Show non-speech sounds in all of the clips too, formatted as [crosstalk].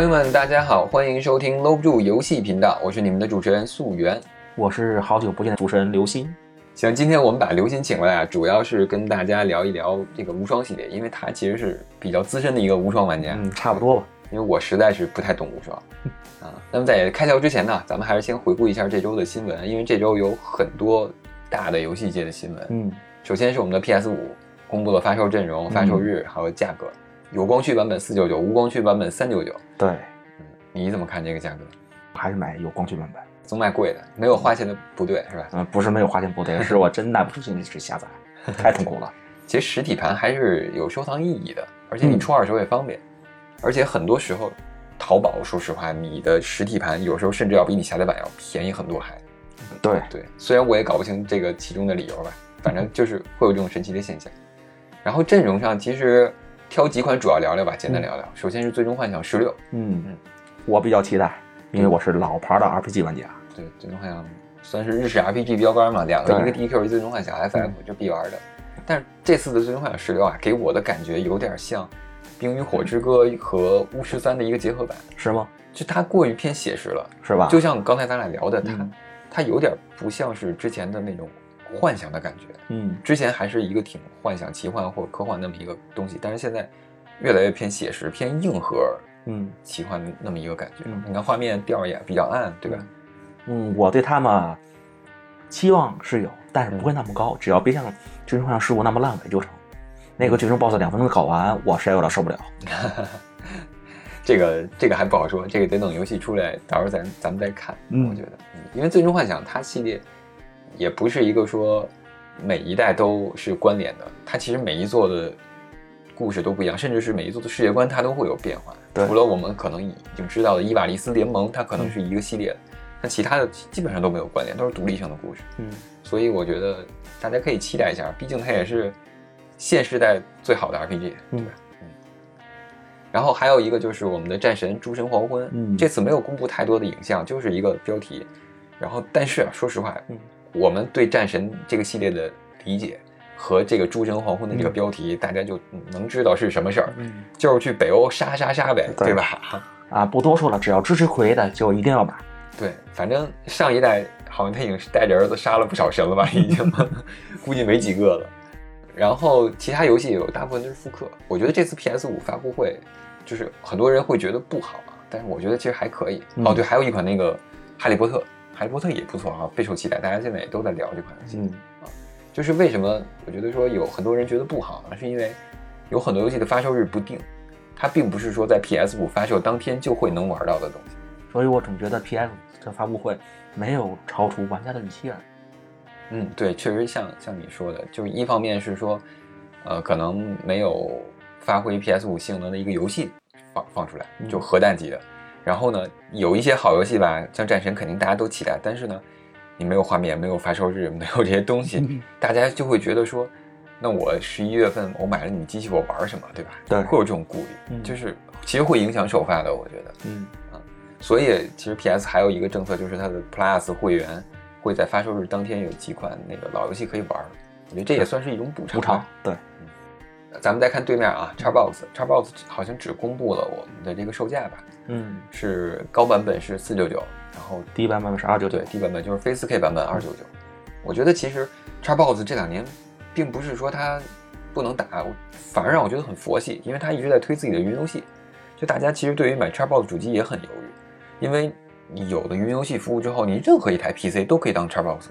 朋友们，大家好，欢迎收听搂不住游戏频道，我是你们的主持人素媛。我是好久不见的主持人刘鑫。行，今天我们把刘鑫请过来啊，主要是跟大家聊一聊这个无双系列，因为他其实是比较资深的一个无双玩家。嗯，差不多吧。因为我实在是不太懂无双啊。那么在开聊之前呢，咱们还是先回顾一下这周的新闻，因为这周有很多大的游戏界的新闻。嗯，首先是我们的 PS 五公布了发售阵容、发售日还有价格，有光驱版本四九九，无光驱版本三九九。对，嗯，你怎么看这个价格？还是买有光驱版本，总买贵的，没有花钱的不对是吧？嗯，不是没有花钱不对，[laughs] 是我真耐不住心去下载，太痛苦了。[laughs] 其实实体盘还是有收藏意义的，而且你出二手也方便，而且很多时候。淘宝，说实话，你的实体盘有时候甚至要比你下载版要便宜很多，还。对对，虽然我也搞不清这个其中的理由吧，反正就是会有这种神奇的现象。然后阵容上，其实挑几款主要聊聊吧，简单聊聊。首先是《最终幻想十六》，嗯嗯，我比较期待，因为我是老牌的 RPG 玩家。对，《最终幻想》算是日式 RPG 标杆嘛，两个一个 DQ，一个《最终幻想 FF》，就必玩的。但是这次的《最终幻想十六》啊，给我的感觉有点像。《冰与火之歌》和《巫师三》的一个结合版是吗？就它过于偏写实了，是吧？就像刚才咱俩聊的，它它有点不像是之前的那种幻想的感觉。嗯，之前还是一个挺幻想、奇幻或科幻那么一个东西，但是现在越来越偏写实、偏硬核，嗯，奇幻那么一个感觉。你看画面调也比较暗，对吧？嗯，我对他们期望是有，但是不会那么高，只要别像《最终幻想十五》那么烂尾就成。那个最终 BOSS 两分钟搞完，我实在有点受不了。[laughs] 这个这个还不好说，这个得等游戏出来，到时候咱咱们再看。我觉得，因为最终幻想它系列也不是一个说每一代都是关联的，它其实每一座的故事都不一样，甚至是每一座的世界观它都会有变化。除了我们可能已经知道的伊瓦利斯联盟，它可能是一个系列，那其他的基本上都没有关联，都是独立性的故事。嗯，所以我觉得大家可以期待一下，毕竟它也是。现时代最好的 RPG，对吧？嗯。然后还有一个就是我们的战神诸神黄昏，嗯，这次没有公布太多的影像，就是一个标题。然后，但是啊，说实话，嗯，我们对战神这个系列的理解和这个诸神黄昏的这个标题，大家就能知道是什么事儿，嗯，就是去北欧杀杀杀呗，对吧？啊，不多说了，只要支持奎的就一定要买。对，反正上一代好像他已经带着儿子杀了不少神了吧，[laughs] 已经，估计没几个了。然后其他游戏有大部分都是复刻。我觉得这次 PS 五发布会，就是很多人会觉得不好啊，但是我觉得其实还可以。哦，对，还有一款那个《哈利波特》，《哈利波特》也不错啊，备受期待。大家现在也都在聊这款游戏啊。就是为什么我觉得说有很多人觉得不好呢？是因为有很多游戏的发售日不定，它并不是说在 PS 五发售当天就会能玩到的东西。所以我总觉得 PS 这发布会没有超出玩家的预期而已。嗯，对，确实像像你说的，就是一方面是说，呃，可能没有发挥 PS 五性能的一个游戏放放出来，就核弹级的。然后呢，有一些好游戏吧，像战神，肯定大家都期待，但是呢，你没有画面，没有发售日，[laughs] 没有这些东西，大家就会觉得说，那我十一月份我买了你机器，我玩什么，对吧？对，会有这种顾虑，就是其实会影响首发的，我觉得。嗯啊，所以其实 PS 还有一个政策，就是它的 Plus 会员。会在发售日当天有几款那个老游戏可以玩，我觉得这也算是一种补偿。补偿，对。咱们再看对面啊，Xbox，Xbox 好像只公布了我们的这个售价吧？嗯，是高版本是四九九，然后低版本是二九九，对，低版本就是非四 K 版本二九九。我觉得其实 Xbox 这两年并不是说它不能打，反而让我觉得很佛系，因为它一直在推自己的云游戏。就大家其实对于买 Xbox 主机也很犹豫，因为。你有了云游戏服务之后，你任何一台 PC 都可以当 Xbox 玩。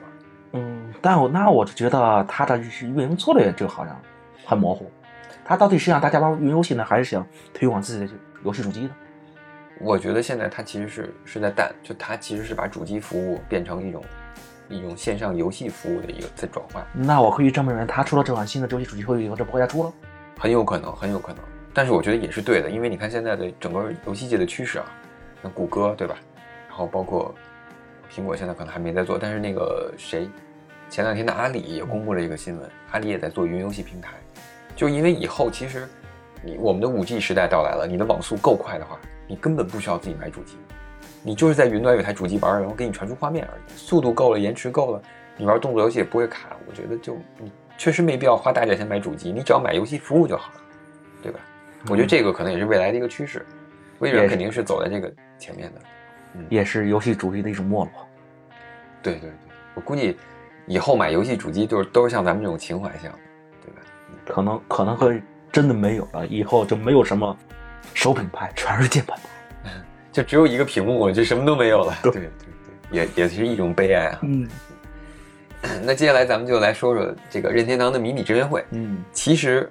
嗯，但我那我就觉得它的运营策略就好像很模糊。它到底是让大家玩云游戏呢，还是想推广自己的游戏主机呢？我觉得现在它其实是是在淡，就它其实是把主机服务变成一种一种线上游戏服务的一个在转换。那我可以这么认为，它出了这款新的游戏主机会以后，就不会再出了？很有可能，很有可能。但是我觉得也是对的，因为你看现在的整个游戏界的趋势啊，那谷歌对吧？然后包括苹果现在可能还没在做，但是那个谁，前两天的阿里也公布了一个新闻，阿里也在做云游戏平台，就因为以后其实你我们的五 G 时代到来了，你的网速够快的话，你根本不需要自己买主机，你就是在云端有台主机玩，然后给你传输画面而已，速度够了，延迟够了，你玩动作游戏也不会卡。我觉得就你确实没必要花大价钱买主机，你只要买游戏服务就好了，对吧？我觉得这个可能也是未来的一个趋势。微软肯定是走在这个前面的。也是游戏主机的一种没落。对对对，我估计以后买游戏主机就是都是像咱们这种情怀向的，对吧？可能可能会真的没有了，以后就没有什么手品牌，全是键盘派。就只有一个屏幕，就什么都没有了。对对对对，也也是一种悲哀啊。嗯 [coughs] 那接下来咱们就来说说这个任天堂的迷你直面会。嗯，其实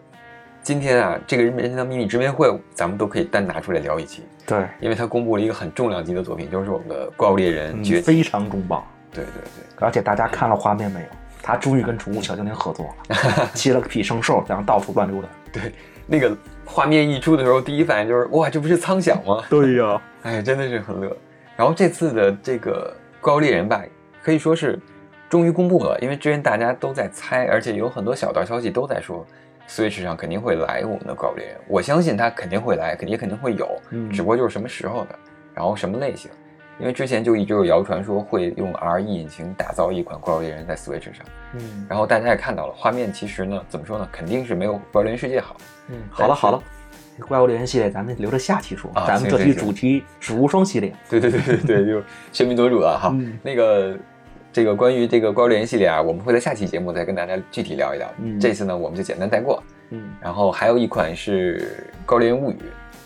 今天啊，这个任天堂迷你直面会，咱们都可以单拿出来聊一期，对，因为它公布了一个很重量级的作品，就是我们的《怪物猎人嗯崛起》非常重磅。对对对，而且大家看了画面没有？他终于跟宠物小精灵合作了，[laughs] 骑了个匹圣兽，然后到处乱溜达。对，那个画面一出的时候，第一反应就是哇，这不是苍响吗？[laughs] 对呀，哎，真的是很乐。然后这次的这个《怪物猎人》吧，可以说是终于公布了，因为之前大家都在猜，而且有很多小道消息都在说，Switch 上肯定会来我们的《怪物猎人》，我相信他肯定会来，肯定也肯定会有，嗯只不过就是什么时候的，然后什么类型。因为之前就一直有谣传说会用 RE 引擎打造一款《怪物猎人》在 Switch 上，嗯然后大家也看到了，画面其实呢，怎么说呢，肯定是没有《怪物猎人世界》好。嗯，好了好了，怪物猎人系列咱们留着下期说，啊咱们这期主题是无双系列。对对对对对，就全民夺主了哈。嗯那个这个关于这个怪物猎人系列啊，我们会在下期节目再跟大家具体聊一聊。嗯这次呢，我们就简单带过。嗯然后还有一款是《怪物猎人物语》，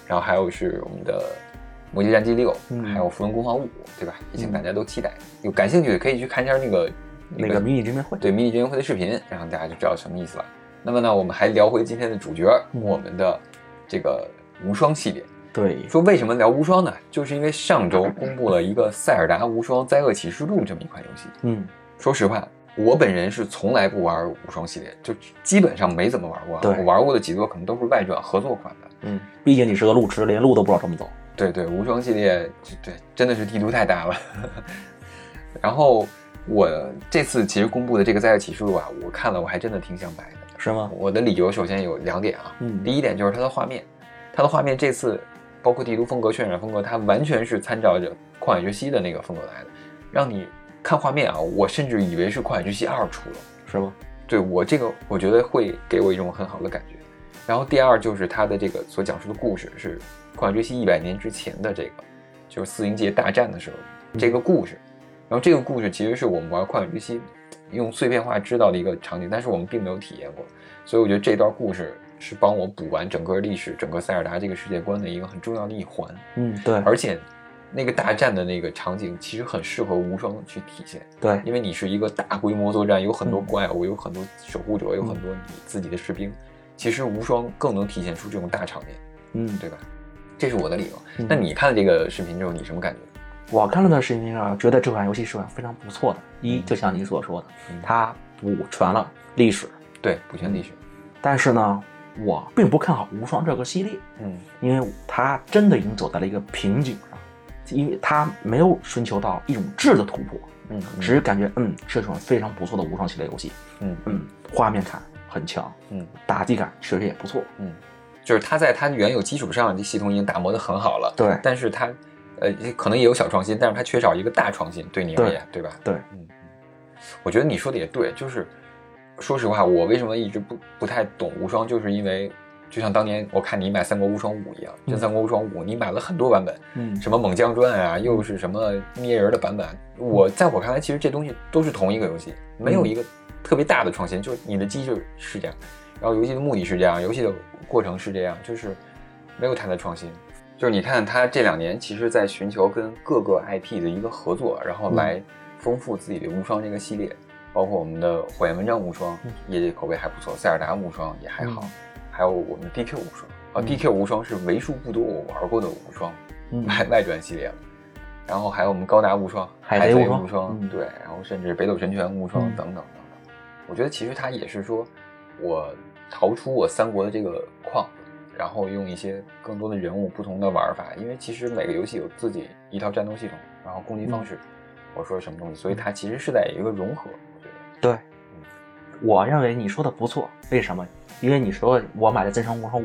然后还有是我们的《魔界战记六》，嗯还有《符文工坊五》，对吧？也请大家都期待。有感兴趣的可以去看一下那个那个迷你见面会。对迷你见面会的视频，然后大家就知道什么意思了。那么呢，我们还聊回今天的主角，嗯我们的这个无双系列。对，说为什么聊无双呢？就是因为上周公布了一个《塞尔达无双灾厄启示录》这么一款游戏。嗯说实话，我本人是从来不玩无双系列，就基本上没怎么玩过啊。对我玩过的几座可能都是外传合作款的。嗯，毕竟你是个路痴，连路都不知道怎么走。对对，无双系列，对真的是地图太大了。[laughs] 然后我这次其实公布的这个灾厄启示录啊，我看了我还真的挺想买的。是吗？我的理由首先有两点啊，嗯第一点就是它的画面，它的画面这次包括地图风格、渲染风格，它完全是参照着《旷野之息》的那个风格来的，让你看画面啊，我甚至以为是《旷野之息二》出了。是吗？对我这个，我觉得会给我一种很好的感觉。然后第二就是它的这个所讲述的故事是《旷野之息》一百年之前的这个，就是四英界大战的时候这个故事。然后这个故事其实是我们玩《旷野之息》用碎片化知道的一个场景，但是我们并没有体验过，所以我觉得这段故事是帮我补完整个历史、整个塞尔达这个世界观的一个很重要的一环。嗯，对，而且那个大战的那个场景其实很适合无双去体现。对，因为你是一个大规模作战，有很多嗯怪物，有很多守护者，有很多你自己的士兵。其实无双更能体现出这种大场面，嗯，对吧？这是我的理由。嗯那你看了这个视频之后，你什么感觉？我看了段视频啊，觉得这款游戏是款非常不错的。一，嗯就像你所说的嗯，它补全了历史，对，补全历史。但是呢，我并不看好无双这个系列，嗯因为它真的已经走在了一个瓶颈上，因为它没有寻求到一种质的突破，嗯，只是感觉嗯是一款非常不错的无双系列游戏，嗯嗯，画面感很强，嗯打击感确实也不错，嗯，就是它在它原有基础上，这系统已经打磨得很好了。对但是它呃可能也有小创新，但是它缺少一个大创新，对你而言，对吧？对，嗯，嗯我觉得你说的也对，就是说实话，我为什么一直不不太懂无双，就是因为就像当年我看你买《三国无双五》一样，就《嗯三国无双五》，你买了很多版本，嗯。什么猛将传啊，又是什么捏人的版本，我在我看来，其实这东西都是同一个游戏，没有一个特别大的创新，就是你的机制是这样，然后游戏的目的是这样，游戏的过程是这样，就是没有太大创新。就是你看，他这两年其实在寻求跟各个 IP 的一个合作，然后来丰富自己的无双这个系列，包括我们的火焰文章无双嗯，业界口碑还不错，塞尔达无双也还好嗯，还有我们的 DQ 无双啊嗯，DQ 无双是为数不多我玩过的无双。嗯外外传系列了，然后还有我们高达无双、海贼贼无双嗯对，然后甚至北斗神拳无双嗯等等等等。我觉得其实它也是说，我逃出我三国的这个框，然后用一些更多的人物、不同的玩法，因为其实每个游戏有自己一套战斗系统，然后攻击嗯方式，我说什么东西，所以它其实是在一个融合，我觉得。对，我认为你说的不错，为什么？因为你说我买了《真神无双五》，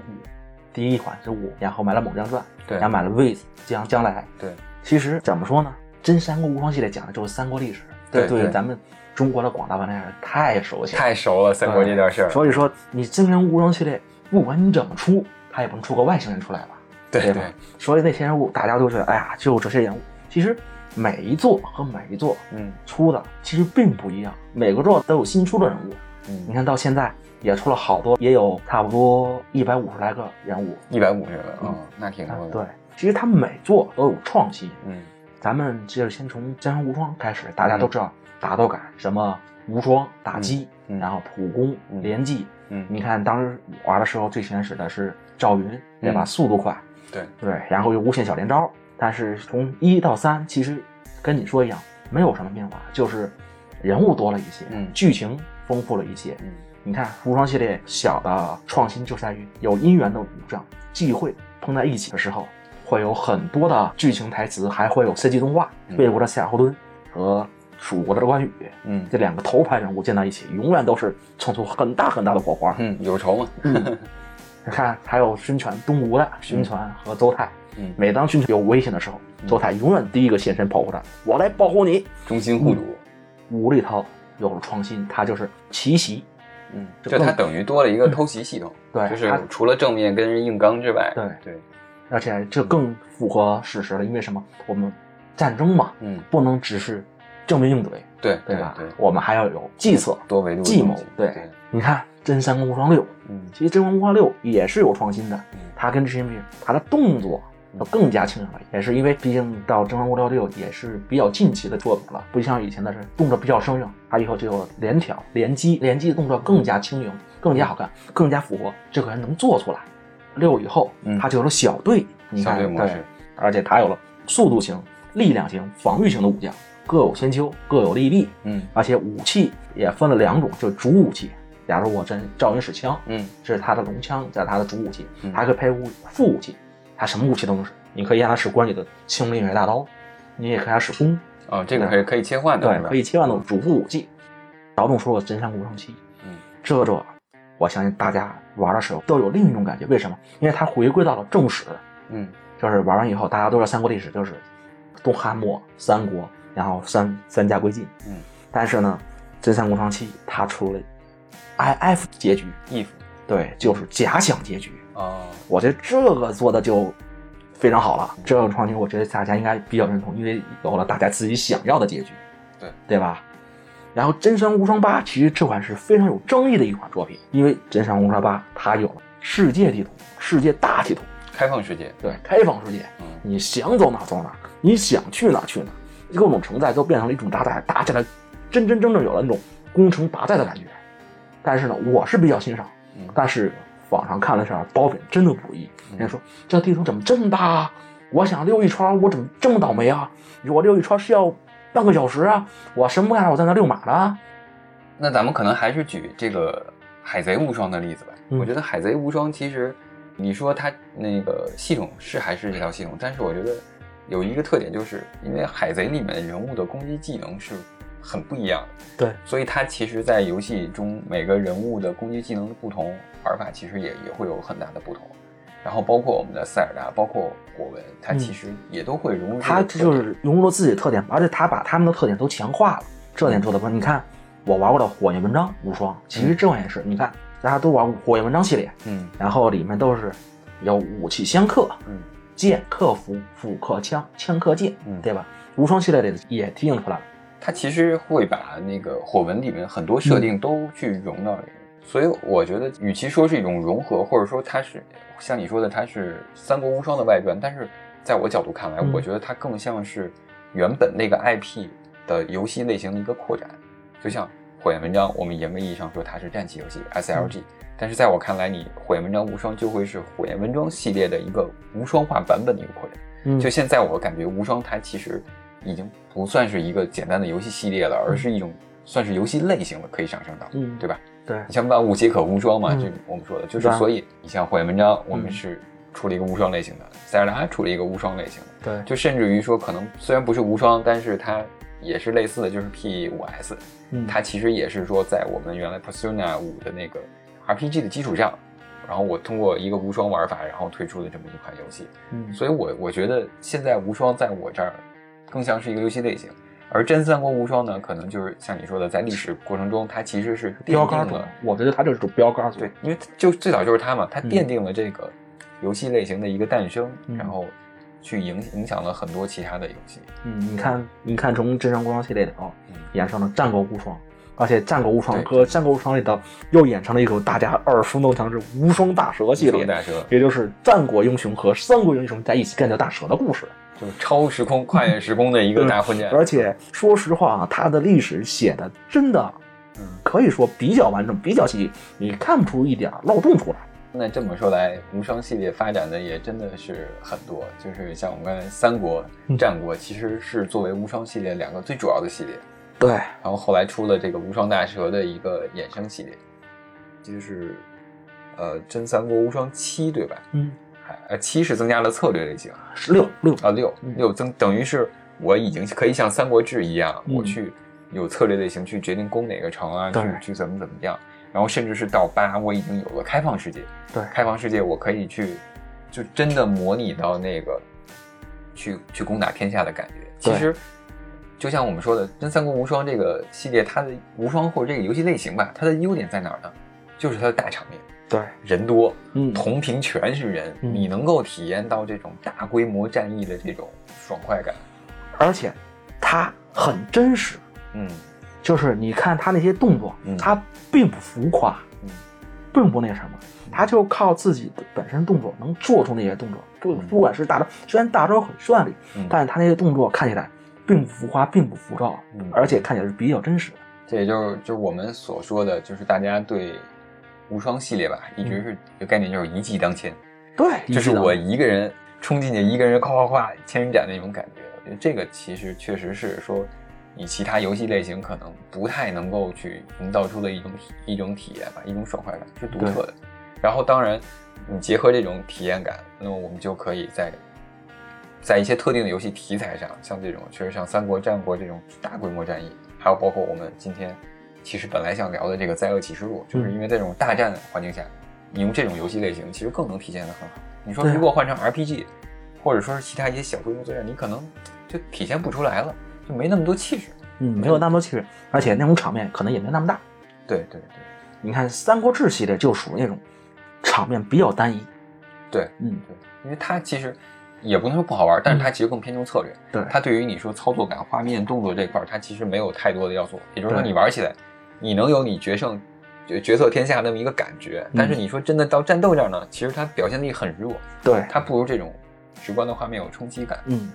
第一款是五，然后买了《猛将传》，对然后买了《With》将将来。对，其实怎么说呢？真三国无双系列讲的就是三国历史，对对对咱们中国的广大玩家太熟悉了。太熟了三国这点事儿。所以说，你真人无双系列，不管你怎么出，它也不能出个外星人出来吧？对吧对，所以那些人物大家都觉得，哎呀，就这些人物。其实每一座和每一座嗯出的其实并不一样，每个座都有新出的人物。你嗯，看到现在也出了好多，也有差不多一百五十来个人物。一百五十个，嗯嗯，那挺多的。对，其实他每座都有创新。嗯咱们接着先从江山无双开始，大家都知道打斗感，什么无双打击，嗯然后普攻、嗯连击。嗯，你看当时玩的时候最先使的是赵云，对吧？嗯速度快，对，对，然后又无限小连招。但是从一到三，其实跟你说一样，没有什么变化，就是人物多了一些，嗯剧情丰富了一些。嗯你看无双系列小的创新就在于有姻缘的武将忌讳碰在一起的时候，会有很多的剧情台词，还会有 CG 动画。嗯魏国的夏侯惇和蜀国的关羽嗯这两个头牌人物见到一起，永远都是冲出很大很大的火花。嗯，有仇嘛？[laughs] 你看，还有孙权，东吴的孙权和周泰，嗯，每当孙权有危险的时候，周泰永远第一个现身保护他，我来保护你。忠心护主。吴里头有了创新，它就是奇袭，嗯，就就它等于多了一个偷袭系统，对就是除了正面跟人硬刚之外，对对，而且这更符合事实了。因为什么？我们战争嘛，嗯，不能只是正面硬怼，对对吧？对，我们还要有计策、多维度的计谋。对对，你看《真三国无双六》，嗯其实《真三国无双六》也是有创新的，嗯它跟之前比，它的动作要更加轻盈了，也是因为毕竟到《真三国无双六》也是比较近期的作品了，不像以前的是动作比较生硬，它以后就有连挑、连击、连击的动作更加轻盈、更加好看、更加符合这个人能做出来。六以后，嗯它就有了小队，你看对，而且它有了速度型、力量型、防御型的武将，各有千秋，各有利弊，嗯而且武器也分了两种，就是主武器。假如我真赵云使枪，嗯这是他的龙枪，这是他的主武器，嗯还可以配武副武器，他什么武器都能使。你可以让他使关羽的青龙偃月大刀，你也可以让他使弓，哦，这个可以可以切换的，对可以切换的主副武器。劳动说了真三国无双七，嗯这这，我相信大家玩的时候都有另一种感觉，为什么？因为它回归到了正史，嗯就是玩完以后大家都知道三国历史就是东汉末三国，然后三三家归晋，嗯，但是呢，真三国无双七它出了 I F 结局，，if 对，就是假想结局。哦，我觉得这个做的就非常好了，这种创新我觉得大家应该比较认同，因为有了大家自己想要的结局，对对吧？然后《真三国无双八》其实这款是非常有争议的一款作品，因为《真三国无双八》它有了世界地图、世界大地图，开放世界，对，开放世界，嗯你想走哪走哪，你想去哪去哪，各种承载都变成了一种搭载，打起来真真正正有了那种攻城拔寨的感觉。但是呢，我是比较欣赏，嗯但是网上看了下，褒贬真的不易。人家说这地图怎么这么大啊？我想溜一圈，我怎么这么倒霉啊？我溜一圈是要半个小时啊？我什么不干，我在那遛马呢？那咱们可能还是举这个海贼无双的例子吧。嗯我觉得海贼无双其实，你说它那个系统是还是这条系统，但是我觉得有一个特点，就是因为海贼里面人物的攻击技能是很不一样的，对，所以它其实，在游戏中每个人物的攻击技能的不同，玩法其实也也会有很大的不同。然后包括我们的塞尔达，包括火纹，它嗯其实也都会融入它就是融入了自己的特点，而且它把他们的特点都强化了，这点做的不错。你看我玩过的火焰文章无双，其实这款也是，你看大家都玩火焰文章系列，嗯然后里面都是有武器相克，嗯剑克斧，斧克枪，枪克剑，嗯对吧？无双系列里也体现出来了。它其实会把那个火纹里面很多设定都去融到里面，所以我觉得，与其说是一种融合，或者说它是像你说的，它是《三国无双》的外传，但是在我角度看来，嗯我觉得它更像是原本那个 IP 的游戏类型的一个扩展。就像火焰文章，我们严格意义上说它是战棋游戏 SLG，、但是在我看来，你火焰文章无双就会是火焰文章系列的一个无双化版本的一个扩展。嗯就现在我感觉无双它其实已经不算是一个简单的游戏系列了，而是一种算是游戏类型了，可以上升到，嗯对吧？对。你像万物皆可无双嘛，嗯。这我们说的就是所以你像火焰文章，我们嗯。是出了一个无双类型的，塞尔达出了一个无双类型的，对，就甚至于说可能虽然不是无双，但是它也是类似的，就是 P 五 S，嗯。它其实也是说在我们原来 Persona 五的那个 RPG 的基础上，然后我通过一个无双玩法，然后推出的这么一款游戏。嗯。所以我我觉得现在无双在我这儿更像是一个游戏类型，而真三国无双呢，可能就是像你说的，在历史过程中它其实是奠标杆种定了，，我觉得它就是种标杆种。对，因为就最早就是它嘛，它嗯奠定了这个游戏类型的一个诞生，嗯然后去影影响了很多其他的游戏。嗯，你看，你看从《真三国无双》系列里头嗯衍生了《战国无双》，而且《战国无双》和《战国无双》里头又衍生了一首大家耳熟能详之《无双大蛇》系列，大蛇也就是战国英雄和三国英雄在一起干掉大蛇的故事。就是超时空、跨越时空的一个大混战。而且说实话啊，它的历史写的真的嗯，可以说比较完整、比较细腻，你看不出一点漏洞出来。那这么说来，无双系列发展的也真的是很多，就是像我们刚才三国、嗯战国，其实是作为无双系列两个最主要的系列。对，然后后来出了这个无双大蛇的一个衍生系列，就是呃真三国无双七对吧？嗯，还呃七是增加了策略类型十六六，啊六嗯六增等于是我已经可以像三国志一样，嗯我去有策略类型去决定攻哪个城啊，去去怎么怎么样，然后甚至是到八我已经有了开放世界，对，开放世界我可以去就真的模拟到那个去去攻打天下的感觉。其实就像我们说的，《真三国无双》这个系列，它的无双或者这个游戏类型吧，它的优点在哪儿呢？就是它的大场面，对，人多，嗯，同屏全是人，嗯。你能够体验到这种大规模战役的这种爽快感。而且它很真实，嗯。就是你看他那些动作嗯，他并不浮夸，嗯。并不那什么，他就靠自己的本身动作能做出那些动作。不嗯。不管是大招，虽然大招很绚丽，嗯，但是他那些动作看起来并不浮夸，并不浮躁，嗯。而且看起来是比较真实的。这也就是就是我们所说的，就是大家对无双系列吧，一直是一个概念，就是一骑当千。对，就是我一一个人冲进去，一个人夸夸夸千人斩的那种感觉。我觉得这个其实确实是说，你其他游戏类型可能不太能够去营造出的一种一种体验吧，一种爽快感是独特的。然后当然，你结合这种体验感，那么我们就可以在在一些特定的游戏题材上，像这种确实像三国、战国这种大规模战役，还有包括我们今天其实本来想聊的这个《灾厄启示录》，就是因为在这种大战环境下，你用这种游戏类型，其实更能体现的很好。你说如果换成 RPG，或者说是其他一些小规模作战，你可能就体现不出来了，就没那么多气势。嗯，没有那么多气势，而且那种场面可能也没那么大。对对对你看《三国志》系列就属于那种场面比较单一，对嗯，对，因为它其实也不能说不好玩，但是它其实更偏重策略。对，它对于你说操作感、画面、动作这块儿，它其实没有太多的要素。也就是说，你玩起来，你能有你决胜、决决策天下那么一个感觉。但是你说真的到战斗这儿呢，其实它表现力很弱，对，它不如这种直观的画面有冲击感。嗯，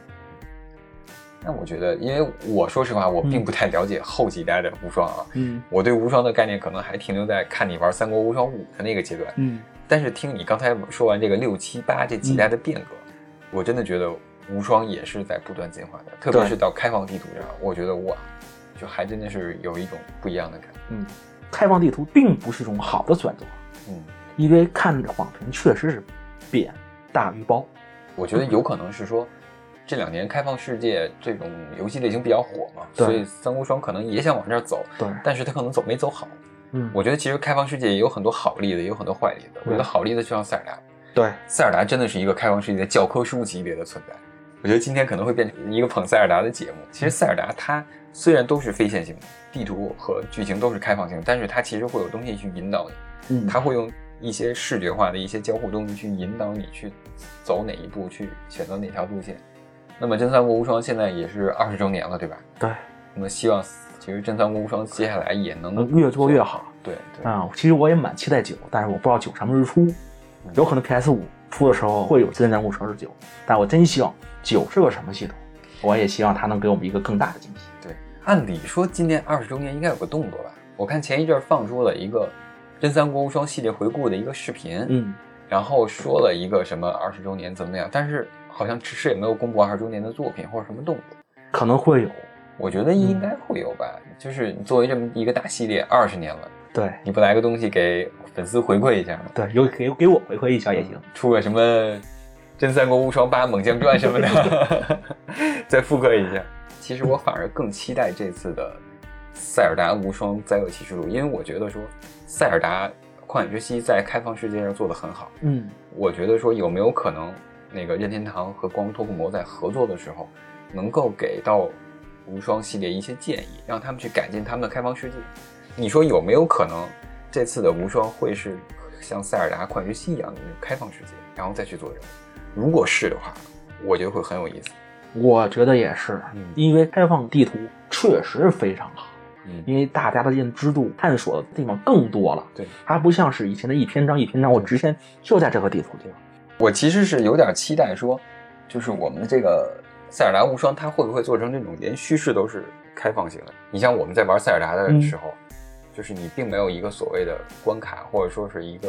那我觉得，因为我说实话，我并不太了解后几代的无双啊。嗯我对无双的概念可能还停留在看你玩《三国无双五》的那个阶段，嗯，但是听你刚才说完这个六七八这几代的变革，我真的觉得无双也是在不断进化的，特别是到开放地图上，我觉得哇，就还真的是有一种不一样的感觉。嗯，开放地图并不是一种好的选择，嗯，因为看网评确实是扁大于包。我觉得有可能是说。这两年开放世界这种游戏类型比较火嘛，所以三国无双可能也想往这儿走，对，但是他可能走没走好。嗯，我觉得其实开放世界也有很多好例子，也有很多坏例子。我觉得好例子就像塞尔达，对，塞尔达真的是一个开放世界的教科书级别的存在。我觉得今天可能会变成一个捧塞尔达的节目。其实塞尔达它虽然都是非线性的，地图和剧情都是开放性，但是它其实会有东西去引导你，嗯，它会用一些视觉化的一些交互东西去引导你去走哪一步，去选择哪条路线。那么《真三国无双》现在也是二十周年了，对吧？对，那么希望其实《真三国无双》接下来也能能越做越好。对对，啊、其实我也蛮期待九，但是我不知道九什么时候出，有可能 PS 五出的时候会有《真三国无双十九》，但我真希望九是个什么系统，我也希望它能给我们一个更大的惊喜。对，按理说今年二十周年应该有个动作吧？我看前一阵儿放出了一个《真三国无双》系列回顾的一个视频，嗯，然后说了一个什么二十周年怎么样，但是好像迟迟也没有公布二十周年的作品或者什么动作。可能会有。我觉得应该会有吧，就是你作为这么一个大系列二十年了，对你不来个东西给粉丝回馈一下吗？对，有给给我回馈一下也行。出个什么《真三国无双八猛将传》什么的，[laughs] 再复刻一下。其实我反而更期待这次的《塞尔达无双灾厄启示录》，因为我觉得说塞尔达旷野之息在开放世界上做得很好。嗯，我觉得说有没有可能，那个任天堂和光托库摩在合作的时候，能够给到无双系列一些建议，让他们去改进他们的开放世界。你说有没有可能这次的无双会是像塞尔达旷野之息一样的那种开放世界，然后再去做任务。如果是的话，我觉得会很有意思。我觉得也是，嗯因为开放地图确实非常好，嗯，因为大家的认知度、探索的地方更多了。对，它不像是以前的一篇章一篇章，我之前就在这个地图地方。我其实是有点期待说，就是我们的这个塞尔达无双，它会不会做成这种连叙事都是开放型的？你像我们在玩塞尔达的时候，就是你并没有一个所谓的关卡，或者说是一个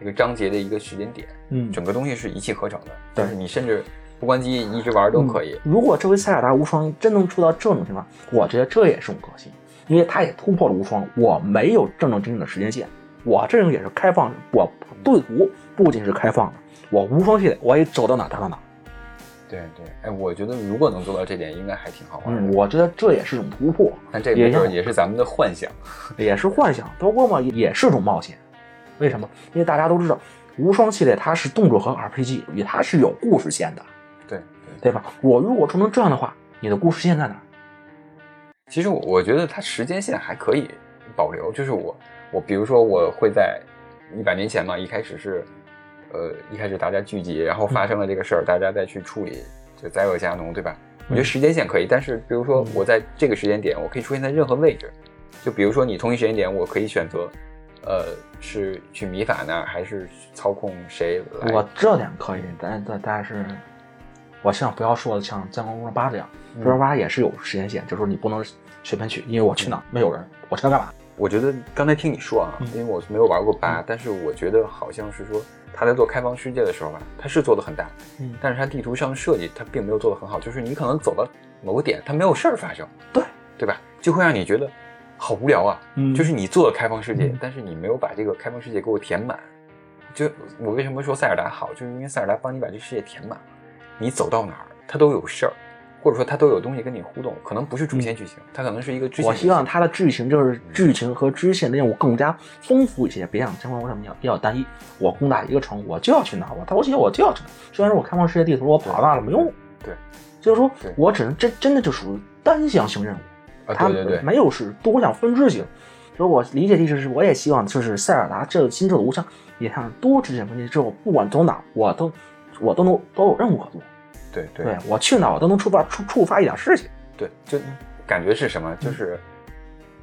一个章节的一个时间点，嗯整个东西是一气呵成的，对就是你甚至不关机一直玩都可以。如果这回塞尔达无双真能出到这种情况，我觉得这也是种革新，因为它也突破了无双。我没有正正经经的时间线，我这种也是开放，我对图不仅是开放的，我无双系列我也走到哪儿打到哪儿。对对，哎，我觉得如果能做到这点，应该还挺好玩的。嗯，我觉得这也是种突破，但这个也是也是咱们的幻想。[laughs] 也是幻想，包括嘛也是种冒险。为什么？因为大家都知道，无双系列它是动作和 RPG，也它是有故事线的，对对。对吧？我如果做成这样的话，你的故事线在哪？其实我我觉得它时间线还可以保留，就是我我比如说我会在一百年前嘛，一开始是，呃，一开始大家聚集，然后发生了这个事儿，大家再去处理，就灾厄加农，对吧？我觉得时间线可以，但是比如说我在这个时间点，我可以出现在任何位置，就比如说你同一时间点，我可以选择，呃，是去米法那儿，还是操控谁来？我这点可以，但但但是，我希望不要说的像《战国无双八》这样，嗯《无双八》也是有时间线，就是说你不能随便去，因为我去哪儿没有人，我去那干嘛？我觉得刚才听你说啊，嗯因为我没有玩过八、但是我觉得好像是说他在做开放世界的时候吧，他是做的很大，嗯，但是他地图上的设计他并没有做的很好，就是你可能走到某个点，它没有事儿发生，对对吧？就会让你觉得好无聊啊。嗯就是你做了开放世界，嗯但是你没有把这个开放世界给我填满。就我为什么说塞尔达好，就是因为塞尔达帮你把这世界填满了，你走到哪儿它都有事儿，或者说它都有东西跟你互动，可能不是主线剧情，它可能是一个剧情我。希望它的剧情就是剧情和支线的任务更加丰富一些，别像《战国无双》比较比较单一。我攻打一个城，我就要去哪儿，我偷袭我就要去哪儿。虽然说我开放世界地图我跑大了没用，对，就是说我只能真真的就属于单向性任务。啊，它没有是多项分支型。所以我理解的意思是，我也希望就是塞尔达这个新作的无双也像多支线分支之后，不管走哪，我都我都能都有任务可做。对对对我去哪我都能触发触触发一点事情。对，就感觉是什么？嗯就是《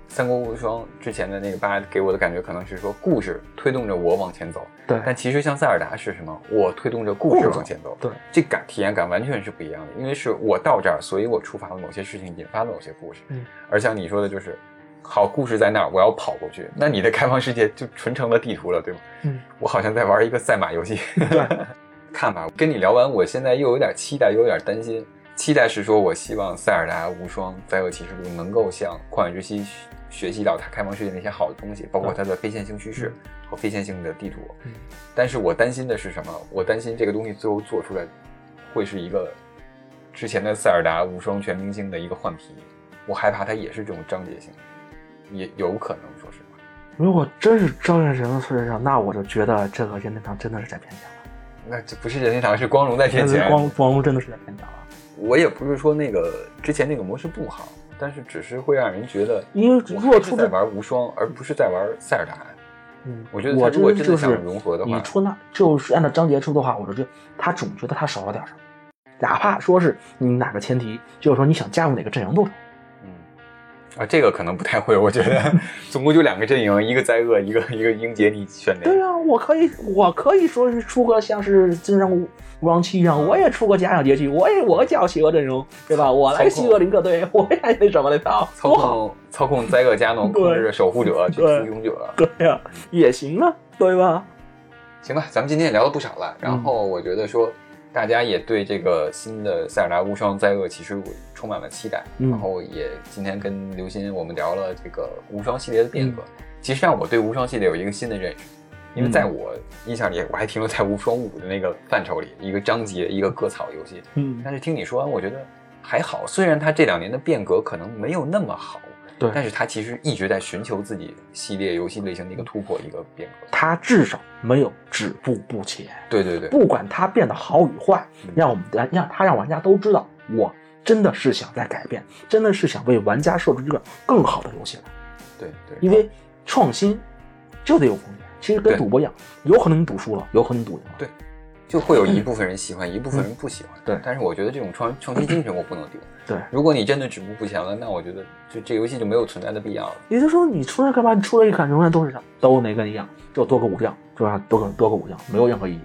三国无双》之前的那个八给我的感觉，可能是说故事推动着我往前走，对但其实像塞尔达是什么？我推动着故事往前走，对，这感体验感完全是不一样的。因为是我到这儿，所以我触发了某些事情，引发了某些故事。嗯，而像你说的，就是好故事在那儿，我要跑过去，那你的开放世界就纯成了地图了，对吗？嗯，我好像在玩一个赛马游戏。对，看法，跟你聊完，我现在又有点期待，又有点担心。期待是说，我希望塞尔达无双灾厄启示录能够向旷野之息学习到它开放世界那些好的东西，包括它的非线性叙事和非线性的地图。嗯但是我担心的是什么？我担心这个东西最后做出来会是一个之前的塞尔达无双全明星的一个换皮，我害怕它也是这种章节性，也有可能，说实话。如果真是招人人的事上，那我就觉得这个任天堂真的是在骗钱了。那这不是任天堂，是光荣在骗钱。光光荣真的是在骗钱啊。我也不是说那个之前那个模式不好，但是只是会让人觉得，因为我如果出在玩无双，而不是在玩塞尔达。嗯，我觉得我如果真的想融合的话你出那就是按照章节出的话，我就觉得他总觉得他少了点什么，哪怕说是你哪个前提，就是说你想加入哪个阵营都成。嗯，啊，这个可能不太会，我觉得 [laughs] 总共就两个阵营，一个灾厄，一个一个英杰，你选哪个？对啊、我可以，我可以说是出个像是真上无双七一样，我也出个假想结局，我也我叫邪恶阵容，对吧？我来邪恶林克队，我也那什么的操，操，控操控灾厄加农，[laughs] 控制守护者去对出勇者。对呀、也行啊，对吧？行吧，咱们今天也聊了不少了，然后我觉得说。大家也对这个新的塞尔达无双灾厄启示录充满了期待，嗯然后也今天跟刘鑫我们聊了这个无双系列的变革。其实让我对无双系列有一个新的认识，因为在我印象里，我还停留在无双五的那个范畴里，一个章节一个割草游戏。嗯，但是听你说完，我觉得还好，虽然它这两年的变革可能没有那么好，对但是他其实一直在寻求自己系列游戏类型的一个突破，一个变革。他至少没有止步不前，对对对，不管他变得好与坏嗯，让我们让让他让玩家都知道，我真的是想在改变，真的是想为玩家设置一个更好的游戏来。对对，因为创新就得有风险，其实跟赌博一样，有可能你赌输了，有可能你赌赢了。对就会有一部分人喜欢，一部分人不喜欢。对但是我觉得这种创创新精神我不能丢。对，如果你真的止步不前了，那我觉得就这游戏就没有存在的必要了。也就是说，你出来干嘛？你出来一看，永远都是都那个一样，就多个武将，就让多个多个武将，没有任何意义。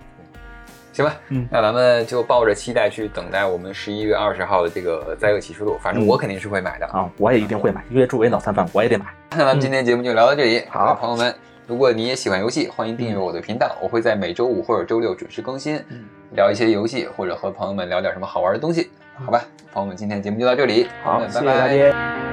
行吧，嗯那咱们就抱着期待去等待我们十一月二十号的这个《灾厄启示录》，反正我肯定是会买的。啊，我也一定会买，因为作为脑残粉，我也得买。[laughs] 那咱们今天节目就聊到这里，好朋友们，如果你也喜欢游戏，欢迎订阅我的频道，我会在每周五或者周六准时更新，嗯聊一些游戏，或者和朋友们聊点什么好玩的东西，好吧？朋友们，今天节目就到这里，好，们，拜拜。